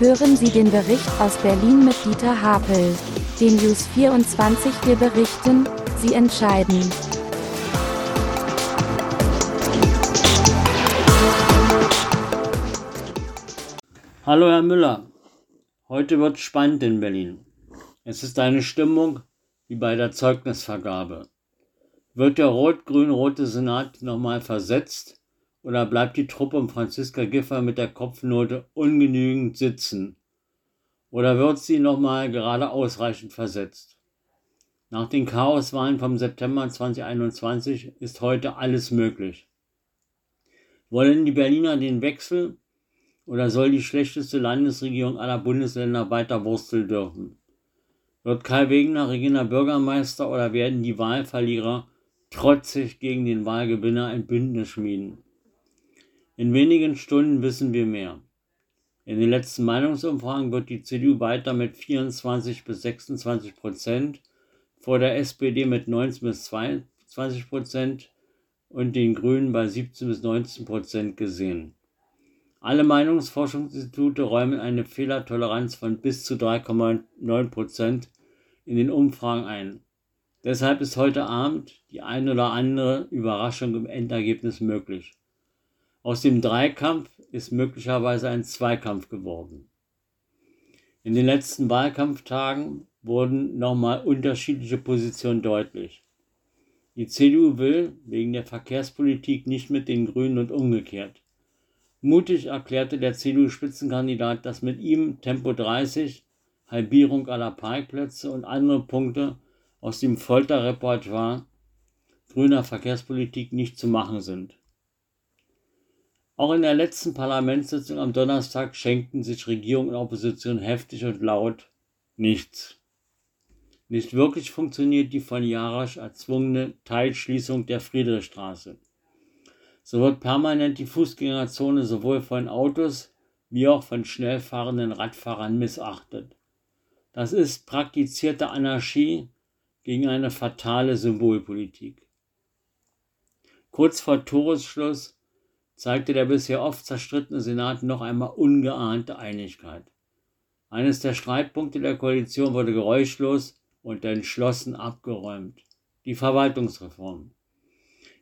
Hören Sie den Bericht aus Berlin mit Dieter Hapel. Den News 24 wir berichten, Sie entscheiden. Hallo Herr Müller, heute wird spannend in Berlin. Es ist eine Stimmung wie bei der Zeugnisvergabe. Wird der rot-grün-rote Senat nochmal versetzt oder bleibt die Truppe um Franziska Giffer mit der Kopfnote ungenügend sitzen? Oder wird sie nochmal gerade ausreichend versetzt? Nach den Chaoswahlen vom September 2021 ist heute alles möglich. Wollen die Berliner den Wechsel oder soll die schlechteste Landesregierung aller Bundesländer weiter wursteln dürfen? Wird Kai Wegener Regina Bürgermeister oder werden die Wahlverlierer trotzig gegen den Wahlgewinner ein Bündnis schmieden? In wenigen Stunden wissen wir mehr. In den letzten Meinungsumfragen wird die CDU weiter mit 24 bis 26 Prozent vor der SPD mit 19 bis 22 Prozent und den Grünen bei 17 bis 19 Prozent gesehen. Alle Meinungsforschungsinstitute räumen eine Fehlertoleranz von bis zu 3,9 Prozent in den Umfragen ein. Deshalb ist heute Abend die ein oder andere Überraschung im Endergebnis möglich. Aus dem Dreikampf ist möglicherweise ein Zweikampf geworden. In den letzten Wahlkampftagen wurden nochmal unterschiedliche Positionen deutlich. Die CDU will wegen der Verkehrspolitik nicht mit den Grünen und umgekehrt. Mutig erklärte der CDU-Spitzenkandidat, dass mit ihm Tempo 30, Halbierung aller Parkplätze und andere Punkte aus dem Folterrepertoire grüner Verkehrspolitik nicht zu machen sind. Auch in der letzten Parlamentssitzung am Donnerstag schenkten sich Regierung und Opposition heftig und laut nichts. Nicht wirklich funktioniert die von Jarasch erzwungene Teilschließung der Friedrichstraße. So wird permanent die Fußgängerzone sowohl von Autos wie auch von schnell fahrenden Radfahrern missachtet. Das ist praktizierte Anarchie gegen eine fatale Symbolpolitik. Kurz vor Toresschluss zeigte der bisher oft zerstrittene Senat noch einmal ungeahnte Einigkeit. Eines der Streitpunkte der Koalition wurde geräuschlos und entschlossen abgeräumt. Die Verwaltungsreform.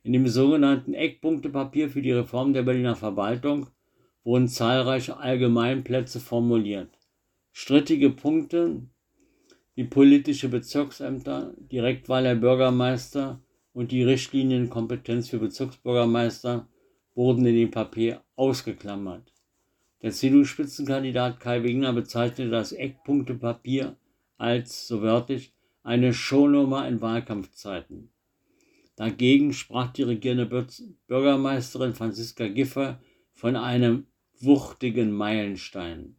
In dem sogenannten Eckpunktepapier für die Reform der Berliner Verwaltung wurden zahlreiche Allgemeinplätze formuliert. Strittige Punkte wie politische Bezirksämter, Direktwahl der Bürgermeister und die Richtlinienkompetenz für Bezirksbürgermeister wurden in dem Papier ausgeklammert. Der CDU-Spitzenkandidat Kai Wegner bezeichnete das Eckpunktepapier als, so wörtlich, eine Shownummer in Wahlkampfzeiten. Dagegen sprach die regierende Bürgermeisterin Franziska Giffer von einem wuchtigen Meilenstein.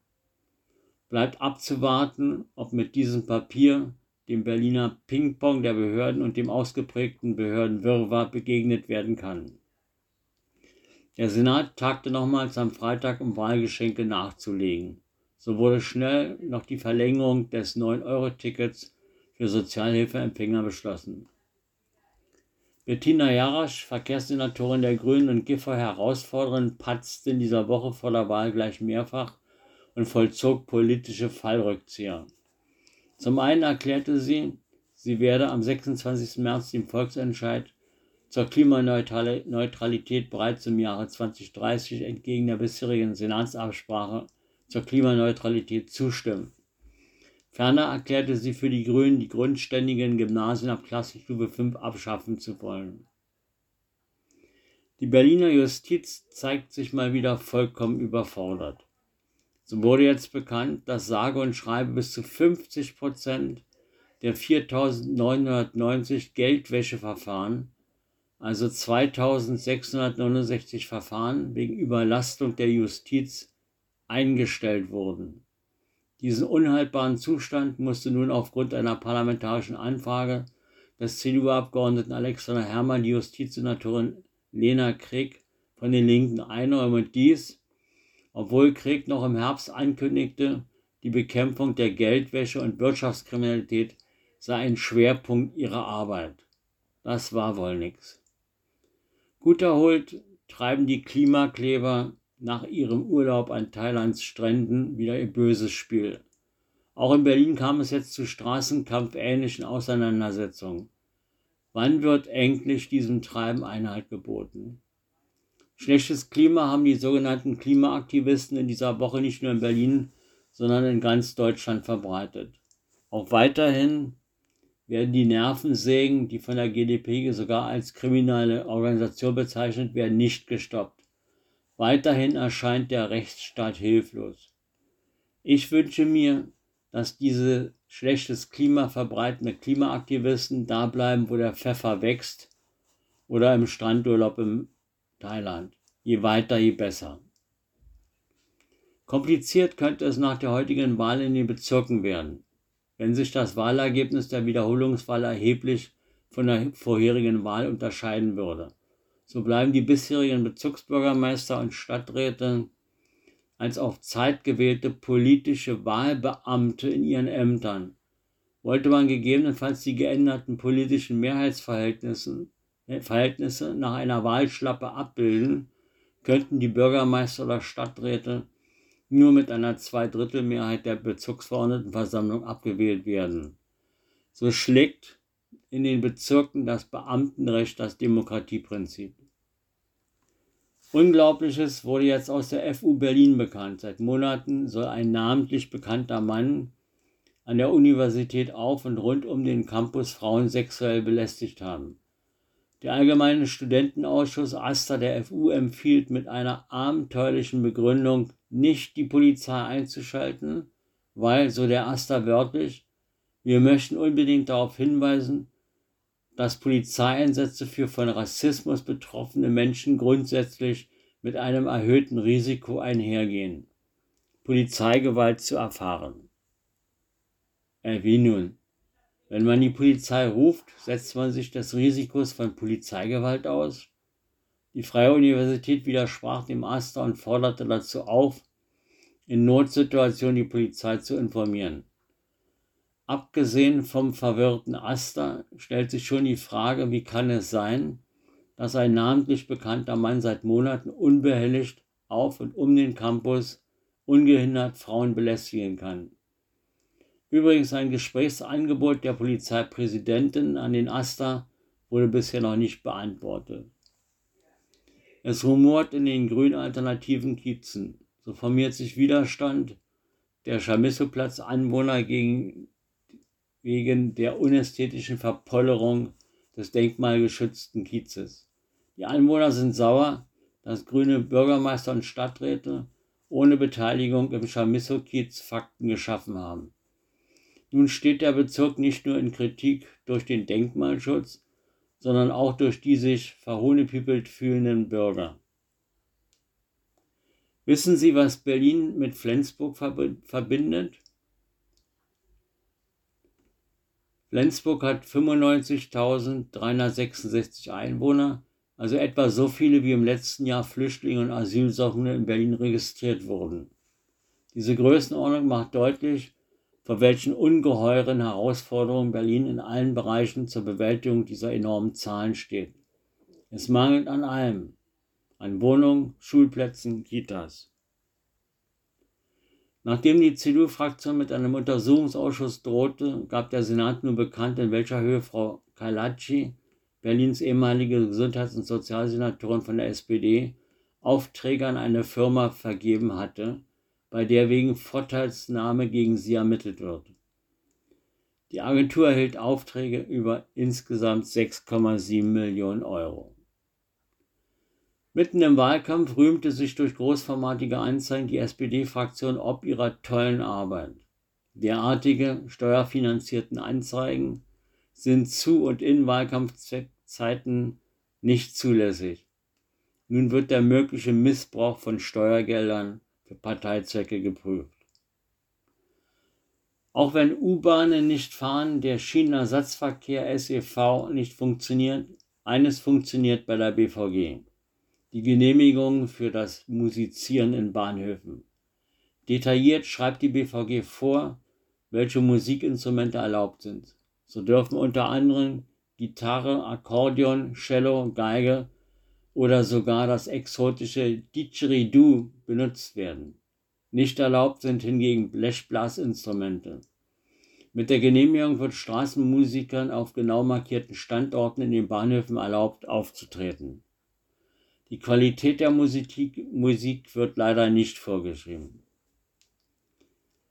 Bleibt abzuwarten, ob mit diesem Papier dem Berliner Ping-Pong der Behörden und dem ausgeprägten Behördenwirrwarr begegnet werden kann. Der Senat tagte nochmals am Freitag, um Wahlgeschenke nachzulegen. So wurde schnell noch die Verlängerung des 9-Euro-Tickets für Sozialhilfeempfänger beschlossen. Bettina Jarasch, Verkehrssenatorin der Grünen und Giffer-Herausforderin, patzte in dieser Woche vor der Wahl gleich mehrfach und vollzog politische Fallrückzieher. Zum einen erklärte sie, sie werde am 26. März den Volksentscheid zur Klimaneutralität bereits im Jahre 2030 entgegen der bisherigen Senatsabsprache zur Klimaneutralität zustimmen. Ferner erklärte sie für die Grünen, die grundständigen Gymnasien ab Klassenstufe 5 abschaffen zu wollen. Die Berliner Justiz zeigt sich mal wieder vollkommen überfordert. So wurde jetzt bekannt, dass sage und schreibe bis zu 50 Prozent der 4.990 Geldwäscheverfahren also 2669 Verfahren wegen Überlastung der Justiz eingestellt wurden. Diesen unhaltbaren Zustand musste nun aufgrund einer parlamentarischen Anfrage des CDU-Abgeordneten Alexander Herrmann die Justizsenatorin Lena Krieg von den Linken einräumen und dies, obwohl Krieg noch im Herbst ankündigte, die Bekämpfung der Geldwäsche und Wirtschaftskriminalität sei ein Schwerpunkt ihrer Arbeit. Das war wohl nichts. Gut erholt treiben die Klimakleber nach ihrem Urlaub an Thailands Stränden wieder ihr böses Spiel. Auch in Berlin kam es jetzt zu straßenkampfähnlichen Auseinandersetzungen. Wann wird endlich diesem Treiben Einhalt geboten? Schlechtes Klima haben die sogenannten Klimaaktivisten in dieser Woche nicht nur in Berlin, sondern in ganz Deutschland verbreitet. Auch weiterhin werden die Nervensägen, die von der GDP sogar als kriminelle Organisation bezeichnet werden, nicht gestoppt. Weiterhin erscheint der Rechtsstaat hilflos. Ich wünsche mir, dass diese schlechtes Klima verbreitende Klimaaktivisten da bleiben, wo der Pfeffer wächst oder im Strandurlaub in Thailand. Je weiter, je besser. Kompliziert könnte es nach der heutigen Wahl in den Bezirken werden, wenn sich das Wahlergebnis der Wiederholungswahl erheblich von der vorherigen Wahl unterscheiden würde. So bleiben die bisherigen Bezirksbürgermeister und Stadträte als auf Zeit gewählte politische Wahlbeamte in ihren Ämtern. Wollte man gegebenenfalls die geänderten politischen Mehrheitsverhältnisse äh, Verhältnisse nach einer Wahlschlappe abbilden, könnten die Bürgermeister oder Stadträte nur mit einer Zweidrittelmehrheit der Bezirksverordnetenversammlung abgewählt werden. So schlägt in den Bezirken das Beamtenrecht das Demokratieprinzip. Unglaubliches wurde jetzt aus der FU Berlin bekannt. Seit Monaten soll ein namentlich bekannter Mann an der Universität auf und rund um den Campus Frauen sexuell belästigt haben. Der Allgemeine Studentenausschuss AStA der FU empfiehlt mit einer abenteuerlichen Begründung, nicht die Polizei einzuschalten, weil, so der AStA wörtlich, wir möchten unbedingt darauf hinweisen, dass Polizeieinsätze für von Rassismus betroffene Menschen grundsätzlich mit einem erhöhten Risiko einhergehen, Polizeigewalt zu erfahren. Äh, wie nun? Wenn man die Polizei ruft, setzt man sich des Risikos von Polizeigewalt aus? Die Freie Universität widersprach dem Aster und forderte dazu auf, in Notsituationen die Polizei zu informieren. Abgesehen vom verwirrten Aster stellt sich schon die Frage, wie kann es sein, dass ein namentlich bekannter Mann seit Monaten unbehelligt auf und um den Campus ungehindert Frauen belästigen kann. Übrigens ein Gesprächsangebot der Polizeipräsidentin an den Aster wurde bisher noch nicht beantwortet. Es rumort in den grün alternativen Kiezen. So formiert sich Widerstand der Chamisso-Platz-Anwohner gegen wegen der unästhetischen Verpollerung des denkmalgeschützten Kiezes. Die Einwohner sind sauer, dass grüne Bürgermeister und Stadträte ohne Beteiligung im Chamisso-Kiez Fakten geschaffen haben. Nun steht der Bezirk nicht nur in Kritik durch den Denkmalschutz, sondern auch durch die sich verhohnepiepelt fühlenden Bürger. Wissen Sie, was Berlin mit Flensburg verbindet? Flensburg hat 95.366 Einwohner, also etwa so viele wie im letzten Jahr Flüchtlinge und Asylsuchende in Berlin registriert wurden. Diese Größenordnung macht deutlich, vor welchen ungeheuren Herausforderungen Berlin in allen Bereichen zur Bewältigung dieser enormen Zahlen steht. Es mangelt an allem, an Wohnungen, Schulplätzen, Kitas. Nachdem die CDU-Fraktion mit einem Untersuchungsausschuss drohte, gab der Senat nun bekannt, in welcher Höhe Frau Kailacci, Berlins ehemalige Gesundheits- und Sozialsenatorin von der SPD, Aufträge an eine Firma vergeben hatte, bei der wegen Vorteilsnahme gegen sie ermittelt wird. Die Agentur erhielt Aufträge über insgesamt 6,7 Millionen Euro. Mitten im Wahlkampf rühmte sich durch großformatige Anzeigen die SPD-Fraktion ob ihrer tollen Arbeit. Derartige steuerfinanzierten Anzeigen sind zu und in Wahlkampfzeiten nicht zulässig. Nun wird der mögliche Missbrauch von Steuergeldern Parteizwecke geprüft. Auch wenn U-Bahnen nicht fahren, der Schienenersatzverkehr SEV nicht funktioniert, eines funktioniert bei der BVG die Genehmigung für das Musizieren in Bahnhöfen. Detailliert schreibt die BVG vor, welche Musikinstrumente erlaubt sind. So dürfen unter anderem Gitarre, Akkordeon, Cello, Geige oder sogar das exotische Didgeridoo benutzt werden. Nicht erlaubt sind hingegen Blechblasinstrumente. Mit der Genehmigung wird Straßenmusikern auf genau markierten Standorten in den Bahnhöfen erlaubt aufzutreten. Die Qualität der Musik, Musik wird leider nicht vorgeschrieben.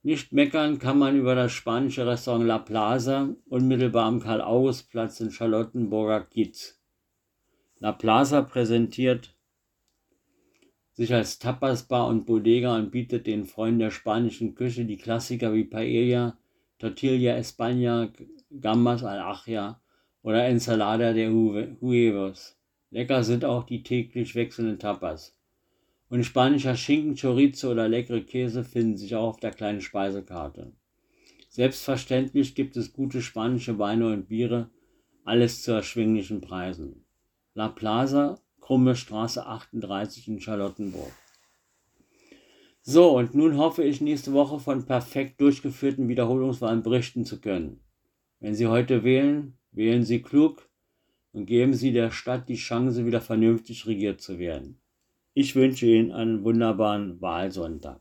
Nicht meckern kann man über das spanische Restaurant La Plaza unmittelbar am Karl-August-Platz in Charlottenburger Kiez. La Plaza präsentiert sich als Tapasbar und Bodega und bietet den Freunden der spanischen Küche die Klassiker wie Paella, Tortilla España, Gambas al Achia oder Ensalada de Huevos. Lecker sind auch die täglich wechselnden Tapas. Und spanischer Schinken, Chorizo oder leckere Käse finden sich auch auf der kleinen Speisekarte. Selbstverständlich gibt es gute spanische Weine und Biere, alles zu erschwinglichen Preisen. La Plaza, Krumme Straße 38 in Charlottenburg. So, und nun hoffe ich nächste Woche von perfekt durchgeführten Wiederholungswahlen berichten zu können. Wenn Sie heute wählen, wählen Sie klug und geben Sie der Stadt die Chance, wieder vernünftig regiert zu werden. Ich wünsche Ihnen einen wunderbaren Wahlsonntag.